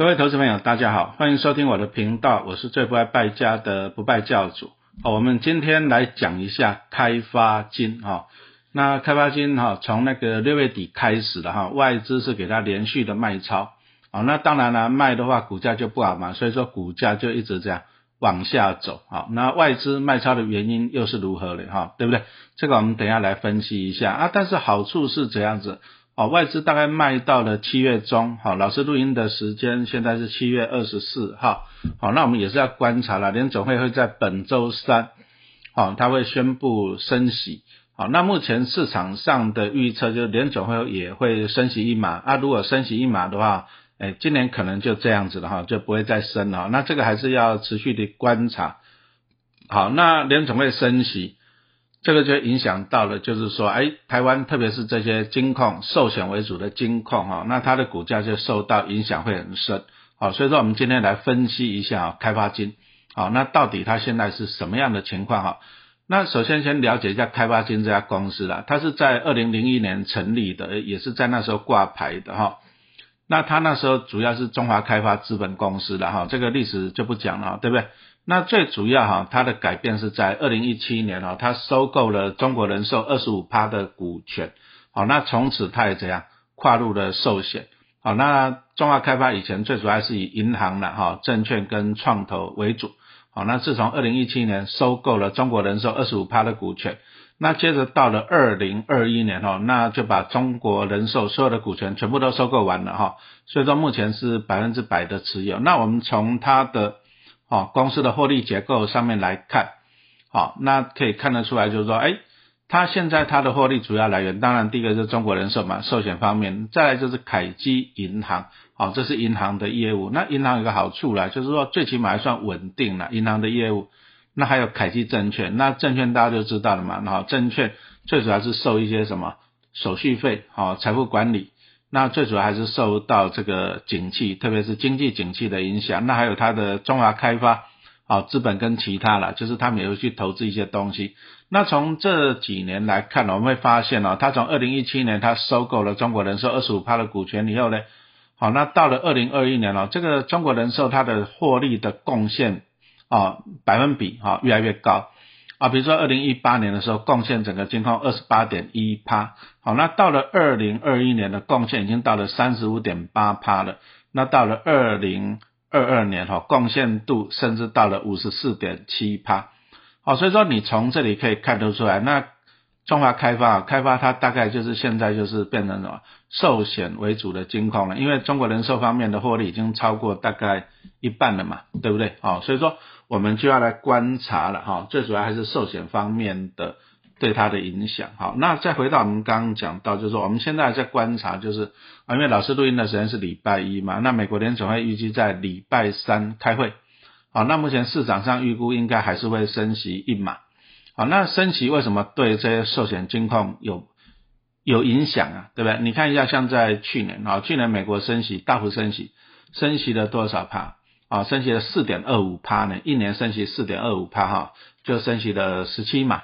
各位投资朋友，大家好，欢迎收听我的频道，我是最不爱败家的不败教主。好，我们今天来讲一下开发金哈。那开发金哈，从那个六月底开始的哈，外资是给它连续的卖超。好，那当然了，卖的话股价就不好嘛，所以说股价就一直这样往下走。好，那外资卖超的原因又是如何的哈？对不对？这个我们等下来分析一下啊。但是好处是怎样子？好，外资大概卖到了七月中，好，老师录音的时间现在是七月二十四号，好，那我们也是要观察了，联总会会在本周三，好，他会宣布升息，好，那目前市场上的预测就是联总会也会升息一码，啊，如果升息一码的话，哎，今年可能就这样子了哈，就不会再升了，那这个还是要持续的观察，好，那联总会升息。这个就影响到了，就是说，哎，台湾特别是这些金控、寿险为主的金控哈，那它的股价就受到影响会很深，好，所以说我们今天来分析一下开发金，好，那到底它现在是什么样的情况哈？那首先先了解一下开发金这家公司啦，它是在二零零一年成立的，也是在那时候挂牌的哈，那它那时候主要是中华开发资本公司的哈，这个历史就不讲了，对不对？那最主要哈，它的改变是在二零一七年哈，它收购了中国人寿二十五趴的股权，好，那从此它也怎样跨入了寿险，好，那中华开发以前最主要是以银行的哈证券跟创投为主，好，那自从二零一七年收购了中国人寿二十五趴的股权，那接着到了二零二一年哈，那就把中国人寿所有的股权全部都收购完了哈，所以说目前是百分之百的持有，那我们从它的哦，公司的获利结构上面来看，好，那可以看得出来，就是说，哎，它现在它的获利主要来源，当然第一个是中国人寿嘛，寿险方面，再来就是凯基银行，好，这是银行的业务。那银行有个好处啦，就是说最起码还算稳定了，银行的业务。那还有凯基证券，那证券大家就知道了嘛，好，证券最主要是收一些什么手续费，好，财富管理。那最主要还是受到这个景气，特别是经济景气的影响。那还有它的中华开发，啊，资本跟其他了，就是他们也会去投资一些东西。那从这几年来看呢，我们会发现哦，它从二零一七年它收购了中国人寿二十五趴的股权以后呢，好，那到了二零二一年了，这个中国人寿它的获利的贡献啊，百分比哈越来越高。啊，比如说二零一八年的时候，贡献整个金控二十八点一趴，好，那到了二零二一年的贡献已经到了三十五点八趴了，那到了二零二二年哈，贡献度甚至到了五十四点七趴，好，所以说你从这里可以看得出来，那中华开发开发它大概就是现在就是变成什么寿险为主的金控了，因为中国人寿方面的获利已经超过大概一半了嘛，对不对？好，所以说。我们就要来观察了哈，最主要还是寿险方面的对它的影响。好，那再回到我们刚刚讲到，就是说我们现在在观察，就是啊，因为老师录音的时间是礼拜一嘛，那美国联总会预计在礼拜三开会。好，那目前市场上预估应该还是会升息一码。好，那升息为什么对这些寿险金控有有影响啊？对不对？你看一下，像在去年啊，去年美国升息大幅升息，升息了多少帕？啊，升息了四点二五趴呢，一年升息四点二五趴哈，就升息了十七嘛。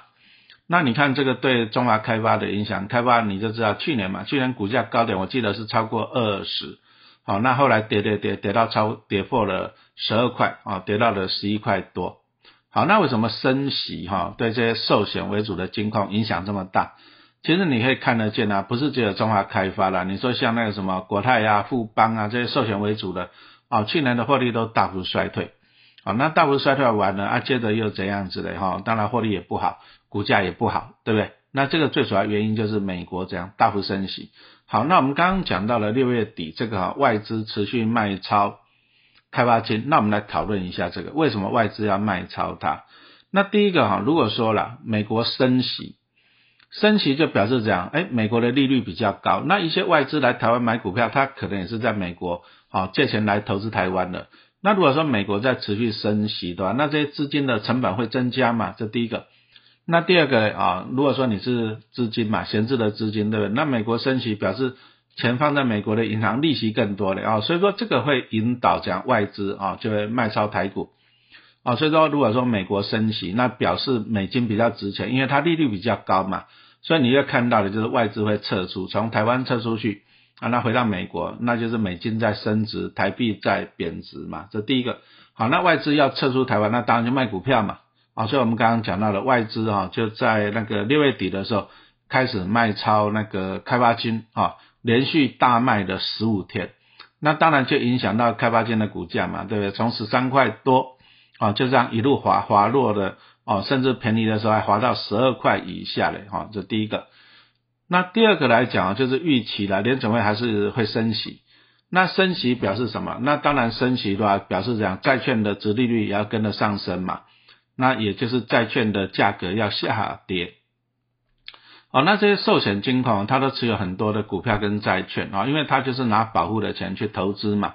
那你看这个对中华开发的影响，开发你就知道去年嘛，去年股价高点我记得是超过二十，好，那后来跌跌跌跌到超跌破了十二块啊，跌到了十一块多。好，那为什么升息哈对这些寿险为主的金控影响这么大？其实你可以看得见啊，不是只有中华开发啦，你说像那个什么国泰啊、富邦啊这些寿险为主的。啊，去年的获利都大幅衰退，啊，那大幅衰退完了啊，接着又怎样子的哈？当然获利也不好，股价也不好，对不对？那这个最主要原因就是美国这样大幅升息。好，那我们刚刚讲到了六月底这个外资持续卖超开发金，那我们来讨论一下这个为什么外资要卖超它？那第一个哈，如果说了美国升息，升息就表示这样，哎，美国的利率比较高，那一些外资来台湾买股票，它可能也是在美国。好，借钱来投资台湾的。那如果说美国在持续升息的话，那这些资金的成本会增加嘛？这第一个。那第二个啊，如果说你是资金嘛，闲置的资金，对不对？那美国升息表示钱放在美国的银行，利息更多了啊，所以说这个会引导讲外资啊，就会卖超台股啊。所以说如果说美国升息，那表示美金比较值钱，因为它利率比较高嘛，所以你要看到的就是外资会撤出，从台湾撤出去。啊，那回到美国，那就是美金在升值，台币在贬值嘛，这第一个。好，那外资要撤出台湾，那当然就卖股票嘛。啊，所以我们刚刚讲到了外资啊，就在那个六月底的时候开始卖超那个开发金啊，连续大卖的十五天，那当然就影响到开发金的股价嘛，对不对？从十三块多啊，就这样一路滑滑落的哦，甚至便宜的时候还滑到十二块以下嘞，哈，这第一个。那第二个来讲就是预期了，联总会还是会升息。那升息表示什么？那当然升息的话，表示讲债券的值利率也要跟着上升嘛。那也就是债券的价格要下跌。哦，那这些寿险金控，它都持有很多的股票跟债券啊，因为它就是拿保护的钱去投资嘛。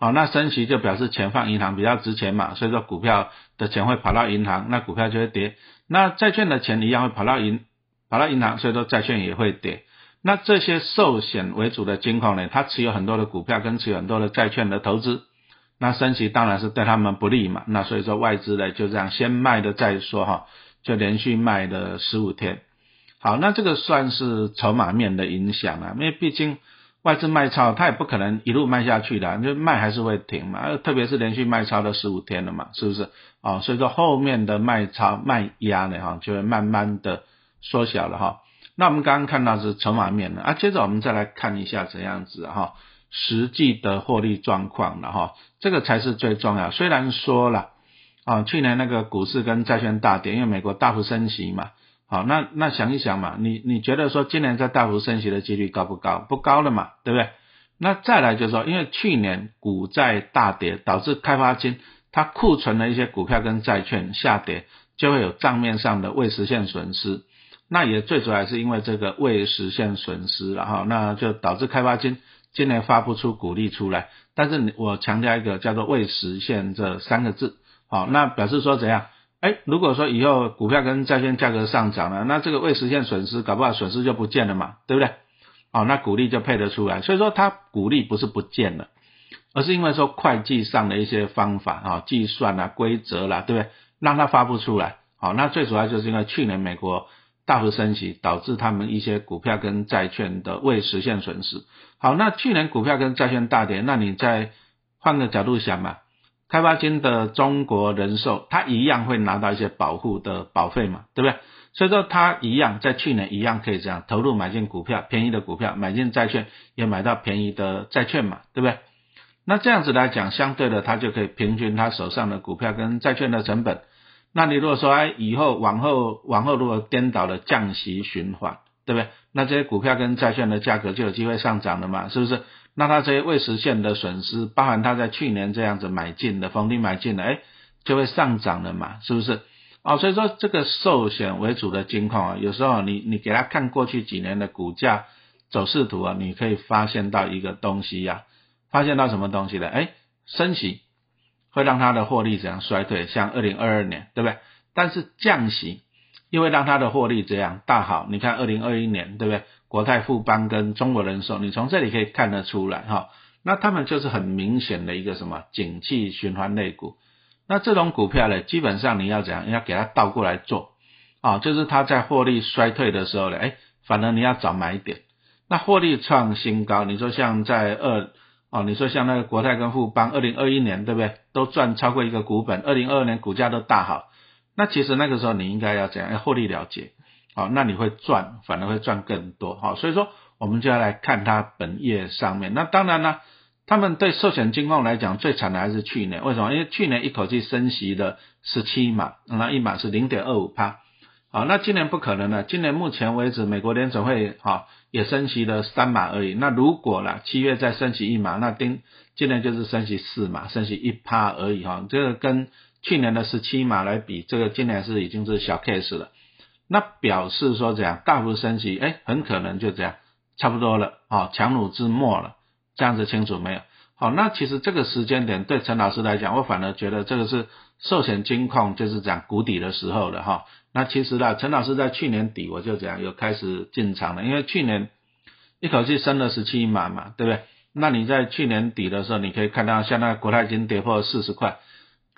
好，那升息就表示钱放银行比较值钱嘛，所以说股票的钱会跑到银行，那股票就会跌。那债券的钱一样会跑到银跑到银行，所以说债券也会跌。那这些寿险为主的金控呢，它持有很多的股票跟持有很多的债券的投资。那升息当然是对他们不利嘛，那所以说外资呢就这样先卖的再说哈，就连续卖了十五天。好，那这个算是筹码面的影响啊，因为毕竟外资卖超，它也不可能一路卖下去的，就卖还是会停嘛，特别是连续卖超了十五天了嘛，是不是？啊，所以说后面的卖超卖压呢哈，就会慢慢的缩小了哈。那我们刚刚看到是筹码面的啊，接着我们再来看一下怎样子哈。实际的获利状况了哈，这个才是最重要。虽然说了啊，去年那个股市跟债券大跌，因为美国大幅升息嘛。好，那那想一想嘛，你你觉得说今年在大幅升息的几率高不高？不高了嘛，对不对？那再来就是说，因为去年股债大跌，导致开发金它库存的一些股票跟债券下跌，就会有账面上的未实现损失。那也最主要是因为这个未实现损失，然后那就导致开发金。今年发不出股利出来，但是我强调一个叫做未实现这三个字，好，那表示说怎样？哎，如果说以后股票跟债券价格上涨了，那这个未实现损失，搞不好损失就不见了嘛，对不对？好，那股利就配得出来，所以说它股利不是不见了，而是因为说会计上的一些方法啊、计算啊、规则啦，对不对？让它发不出来，好，那最主要就是因为去年美国。大幅升息导致他们一些股票跟债券的未实现损失。好，那去年股票跟债券大跌，那你再换个角度想嘛，开发金的中国人寿，它一样会拿到一些保护的保费嘛，对不对？所以说它一样在去年一样可以这样投入买进股票，便宜的股票买进债券，也买到便宜的债券嘛，对不对？那这样子来讲，相对的它就可以平均他手上的股票跟债券的成本。那你如果说哎，以后往后往后如果颠倒了降息循环，对不对？那这些股票跟债券的价格就有机会上涨了嘛，是不是？那它这些未实现的损失，包含它在去年这样子买进的逢低买进的，哎，就会上涨了嘛，是不是？哦，所以说这个寿险为主的金矿啊，有时候你你给他看过去几年的股价走势图啊，你可以发现到一个东西呀，发现到什么东西呢？哎，升息。会让它的获利怎样衰退？像二零二二年，对不对？但是降息又会让它的获利这样大好。你看二零二一年，对不对？国泰富邦跟中国人寿，你从这里可以看得出来哈。那他们就是很明显的一个什么景气循环类股。那这种股票呢，基本上你要怎样？要给它倒过来做啊，就是它在获利衰退的时候呢，哎，反而你要早买点。那获利创新高，你说像在二。哦，你说像那个国泰跟富邦，二零二一年对不对？都赚超过一个股本，二零二二年股价都大好。那其实那个时候你应该要怎样？要获利了结。好，那你会赚，反而会赚更多。好，所以说我们就要来看它本业上面。那当然呢，他们对寿险金控来讲最惨的还是去年。为什么？因为去年一口气升息了十七码，那一码是零点二五趴。好，那今年不可能了。今年目前为止，美国联总会哈也升息了三码而已。那如果了七月再升息一码，那今今年就是升息四码，升息一趴而已哈。这个跟去年的十七码来比，这个今年是已经是小 case 了。那表示说这样大幅升息，哎，很可能就这样差不多了啊，强弩之末了。这样子清楚没有？好，那其实这个时间点对陈老师来讲，我反而觉得这个是寿险金控就是讲谷底的时候了哈。那其实呢，陈老师在去年底我就讲有开始进场了，因为去年一口气升了十七码嘛，对不对？那你在去年底的时候，你可以看到像那国泰金跌破四十块，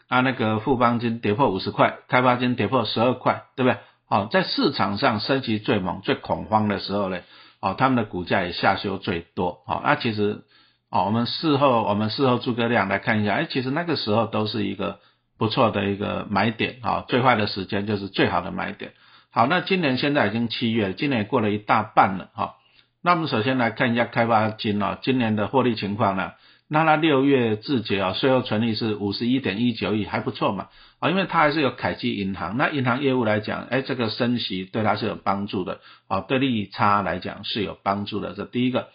啊那个富邦金跌破五十块，开发金跌破十二块，对不对？好，在市场上升级最猛、最恐慌的时候呢，哦，他们的股价也下修最多，哦，那其实哦，我们事后我们事后诸葛亮来看一下，哎，其实那个时候都是一个不错的一个买点，啊，最坏的时间就是最好的买点。好，那今年现在已经七月，今年过了一大半了，哈。那我们首先来看一下开发金哦，今年的获利情况呢？那它六月自结啊，税后纯利是五十一点一九亿，还不错嘛，啊，因为它还是有凯基银行，那银行业务来讲，哎，这个升息对它是有帮助的，啊，对利差来讲是有帮助的，这第一个。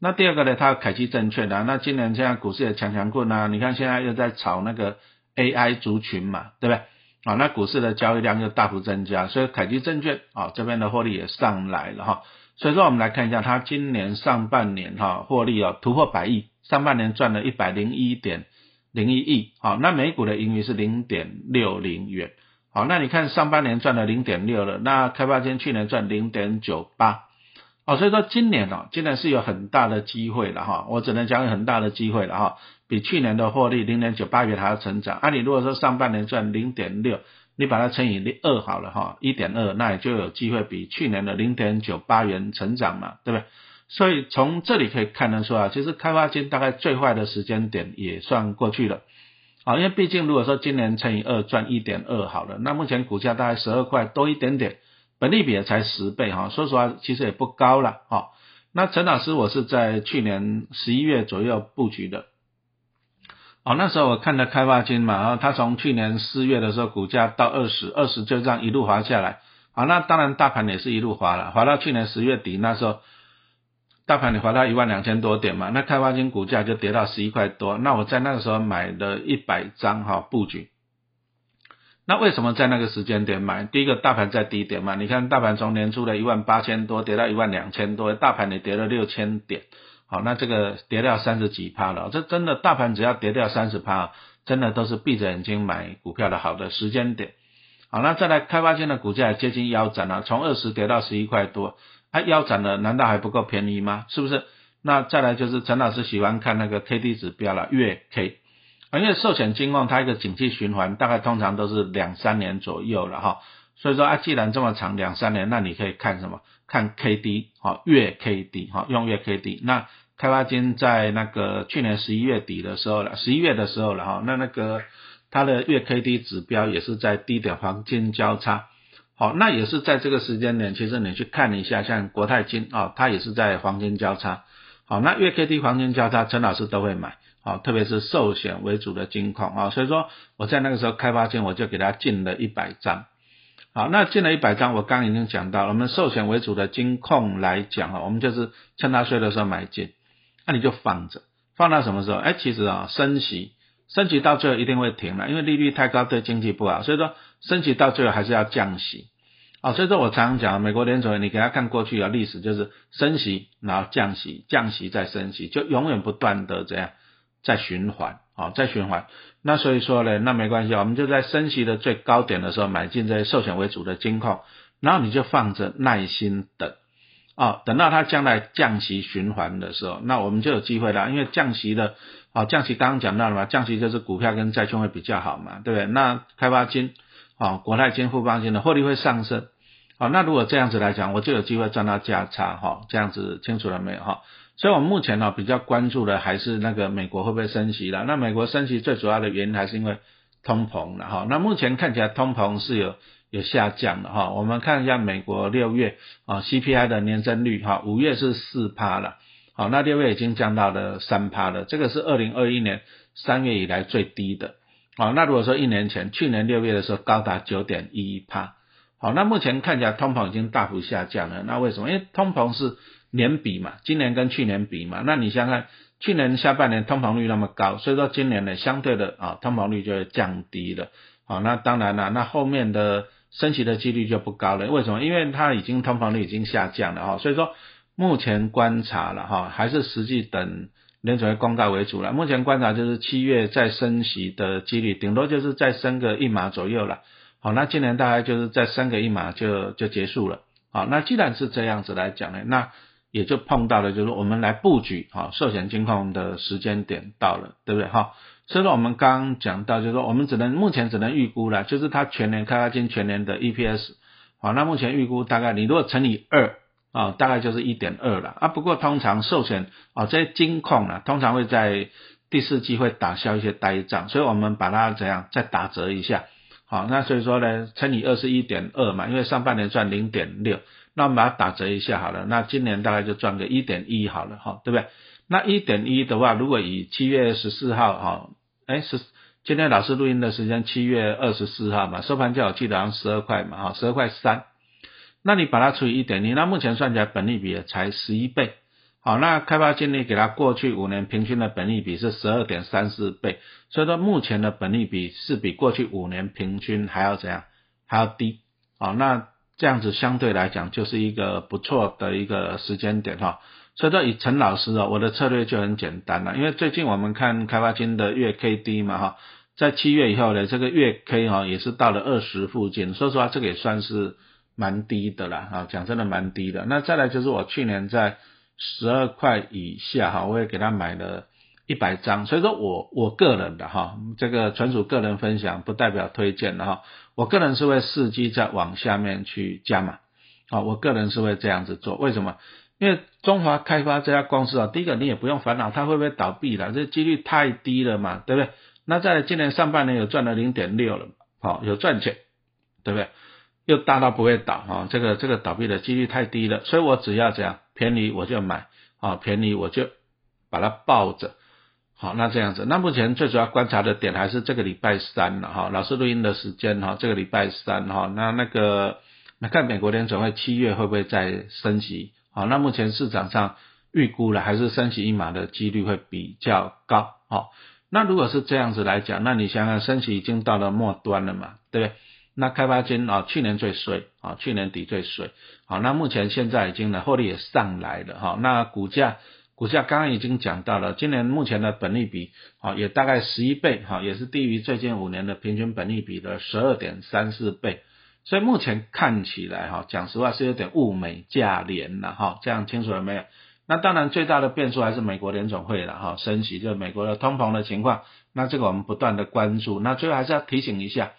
那第二个呢，它凯基证券的，那今年现在股市也强强棍啊，你看现在又在炒那个 AI 族群嘛，对不对？啊，那股市的交易量又大幅增加，所以凯基证券啊这边的获利也上来了哈。所以说我们来看一下，它今年上半年哈获利哦突破百亿，上半年赚了一百零一点零一亿，好，那每股的盈余是零点六零元，好，那你看上半年赚了零点六了，那开发金去年赚零点九八，哦，所以说今年哦，今年是有很大的机会了哈，我只能讲有很大的机会了哈，比去年的获利零点九八元还要成长，啊，你如果说上半年赚零点六。你把它乘以二好了哈，一点二，那也就有机会比去年的零点九八元成长嘛，对不对？所以从这里可以看得出啊，其实开发金大概最坏的时间点也算过去了，啊，因为毕竟如果说今年乘以二赚一点二好了，那目前股价大概十二块多一点点，本利比也才十倍哈，说实话其实也不高了哈。那陈老师我是在去年十一月左右布局的。哦，那时候我看的开发金嘛，然后它从去年四月的时候股价到二十二十就这样一路滑下来，好，那当然大盘也是一路滑了，滑到去年十月底那时候，大盘你滑到一万两千多点嘛，那开发金股价就跌到十一块多，那我在那个时候买了一百张哈布局，那为什么在那个时间点买？第一个大盘在低点嘛，你看大盘从年初的一万八千多跌到一万两千多，大盘也跌了六千点。好，那这个跌掉三十几趴了，这真的大盘只要跌掉三十趴，真的都是闭着眼睛买股票的好的时间点。好，那再来开发金的股价接近腰斩了，从二十跌到十一块多，啊腰斩了，难道还不够便宜吗？是不是？那再来就是陈老师喜欢看那个 K D 指标了，月 K，啊因为寿险金控它一个景气循环大概通常都是两三年左右了哈，所以说啊既然这么长两三年，那你可以看什么？看 K D 好月 K D 哈用月 K D 那开发金在那个去年十一月底的时候了，十一月的时候了哈，那那个它的月 K D 指标也是在低点黄金交叉，好，那也是在这个时间点，其实你去看一下，像国泰金啊，它也是在黄金交叉，好，那月 K D 黄金交叉，陈老师都会买，好，特别是寿险为主的金矿啊，所以说我在那个时候开发前我就给它进了一百张。好，那进了一百张，我刚已经讲到，我们寿险为主的金控来讲啊，我们就是趁它税的时候买进，那你就放着，放到什么时候？哎，其实啊，升息，升息到最后一定会停了，因为利率太高对经济不好，所以说升息到最后还是要降息。啊，所以说我常常讲，美国联储你给他看过去的历史，就是升息，然后降息，降息再升息，就永远不断的这样在循环。啊，在循环。那所以说呢，那没关系，我们就在升息的最高点的时候买进这些寿险为主的金矿，然后你就放着耐心等，啊，等到它将来降息循环的时候，那我们就有机会了。因为降息的，啊，降息刚刚讲到了嘛，降息就是股票跟债券会比较好嘛，对不对？那开发金，啊，国泰金、富邦金的获利会上升，好，那如果这样子来讲，我就有机会赚到价差，哈，这样子清楚了没有，哈？所以，我目前呢比较关注的还是那个美国会不会升息了。那美国升息最主要的原因还是因为通膨了哈。那目前看起来通膨是有有下降的哈。我们看一下美国六月啊 CPI 的年增率哈，五月是四趴了，好，那六月已经降到了三趴了，这个是二零二一年三月以来最低的。好，那如果说一年前，去年六月的时候高达九点一趴，好，那目前看起来通膨已经大幅下降了。那为什么？因为通膨是。年比嘛，今年跟去年比嘛，那你想想，去年下半年通膨率那么高，所以说今年呢，相对的啊，通膨率就会降低了。好，那当然了，那后面的升息的几率就不高了。为什么？因为它已经通膨率已经下降了哈，所以说目前观察了哈，还是实际等联准会公告为主了。目前观察就是七月再升息的几率，顶多就是再升个一码左右了。好，那今年大概就是再升个一码就就结束了。好，那既然是这样子来讲呢，那也就碰到了，就是我们来布局啊寿险金控的时间点到了，对不对哈？所以说我们刚刚讲到，就是说我们只能目前只能预估了，就是它全年开发金全年的 EPS，好，那目前预估大概你如果乘以二啊，大概就是一点二了啊。不过通常寿险啊这些金控呢，通常会在第四季会打消一些呆账，所以我们把它怎样再打折一下。好，那所以说呢，乘以二是一点二嘛，因为上半年赚零点六，那我们把它打折一下好了，那今年大概就赚个一点一好了哈，对不对？那一点一的话，如果以七月十四号哈，哎是今天老师录音的时间七月二十四号嘛，收盘价我记得好像十二块嘛哈，十二块三，那你把它除以一点一，那目前算起来本利比也才十一倍。好，那开发金利给它过去五年平均的本利比是十二点三四倍，所以说目前的本利比是比过去五年平均还要怎样，还要低。好，那这样子相对来讲就是一个不错的一个时间点哈。所以说以陈老师啊，我的策略就很简单了，因为最近我们看开发金的月 K D 嘛哈，在七月以后呢，这个月 K 哈也是到了二十附近，说实话这个也算是蛮低的啦啊，讲真的蛮低的。那再来就是我去年在十二块以下哈，我也给他买了一百张，所以说我我个人的哈，这个纯属个人分享，不代表推荐的哈。我个人是会伺机再往下面去加码，啊，我个人是会这样子做。为什么？因为中华开发这家公司啊，第一个你也不用烦恼它会不会倒闭了，这几率太低了嘛，对不对？那在今年上半年有赚了零点六了，好有赚钱，对不对？又大到不会倒啊，这个这个倒闭的几率太低了，所以我只要这样便宜我就买啊，便宜我就把它抱着，好，那这样子，那目前最主要观察的点还是这个礼拜三了哈，老师录音的时间哈，这个礼拜三哈，那那个那看美国联准会七月会不会再升息，好，那目前市场上预估了还是升息一码的几率会比较高，好，那如果是这样子来讲，那你想想升息已经到了末端了嘛，对不对？那开发金啊，去年最衰啊，去年底最衰，好，那目前现在已经呢，获利也上来了哈，那股价股价刚刚已经讲到了，今年目前的本利比啊，也大概十一倍哈，也是低于最近五年的平均本利比的十二点三四倍，所以目前看起来哈，讲实话是有点物美价廉了哈，这样清楚了没有？那当然最大的变数还是美国联总会了哈，升息就是美国的通膨的情况，那这个我们不断的关注，那最后还是要提醒一下。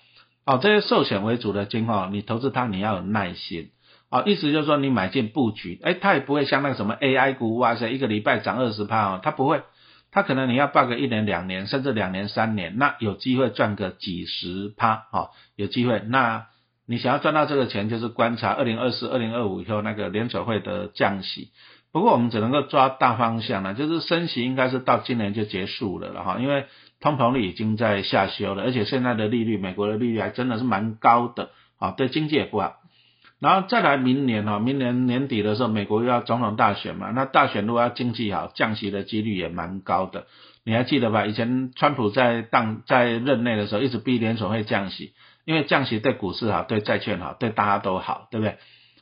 哦，这些寿险为主的金矿，你投资它你要有耐心。哦，意思就是说你买进布局，哎，它也不会像那个什么 AI 股，哇塞，一个礼拜涨二十趴哦，它不会，它可能你要报个一年两年，甚至两年三年，那有机会赚个几十趴，哦，有机会。那你想要赚到这个钱，就是观察二零二四、二零二五以后那个联储会的降息。不过我们只能够抓大方向了，就是升息应该是到今年就结束了了哈，因为。通膨率已经在下修了，而且现在的利率，美国的利率还真的是蛮高的，啊，对经济也不好。然后再来明年哈，明年年底的时候，美国又要总统大选嘛，那大选如果要经济好，降息的几率也蛮高的。你还记得吧？以前川普在当在任内的时候，一直逼联储会降息，因为降息对股市好，对债券好，对大家都好，对不对？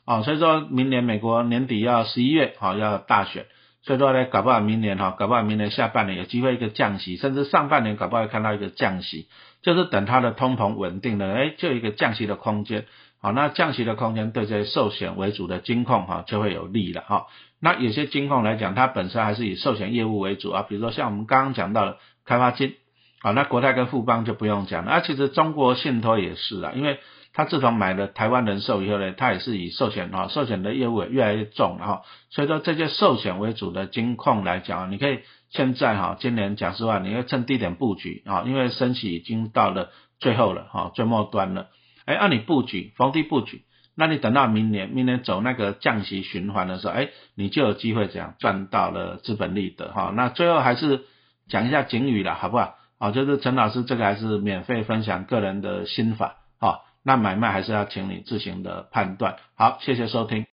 哦，所以说明年美国年底要十一月好要大选。所以说呢，搞不好明年哈，搞不好明年下半年有机会一个降息，甚至上半年搞不好看到一个降息，就是等它的通膨稳定了，哎，就一个降息的空间。好，那降息的空间对这些寿险为主的金控哈就会有利了哈。那有些金控来讲，它本身还是以寿险业务为主啊，比如说像我们刚刚讲到的开发金，好，那国泰跟富邦就不用讲了，啊，其实中国信托也是啊，因为。它自从买了台湾人寿以后呢，它也是以寿险啊，寿险的业务也越来越重了哈。所以说这些寿险为主的金控来讲，你可以现在哈，今年讲实话，你要趁低点布局啊，因为升息已经到了最后了哈，最末端了。哎，按你布局，逢低布局，那你等到明年，明年走那个降息循环的时候，哎，你就有机会这样赚到了资本利得哈。那最后还是讲一下警语了，好不好？啊，就是陈老师这个还是免费分享个人的心法啊。那买卖还是要请你自行的判断。好，谢谢收听。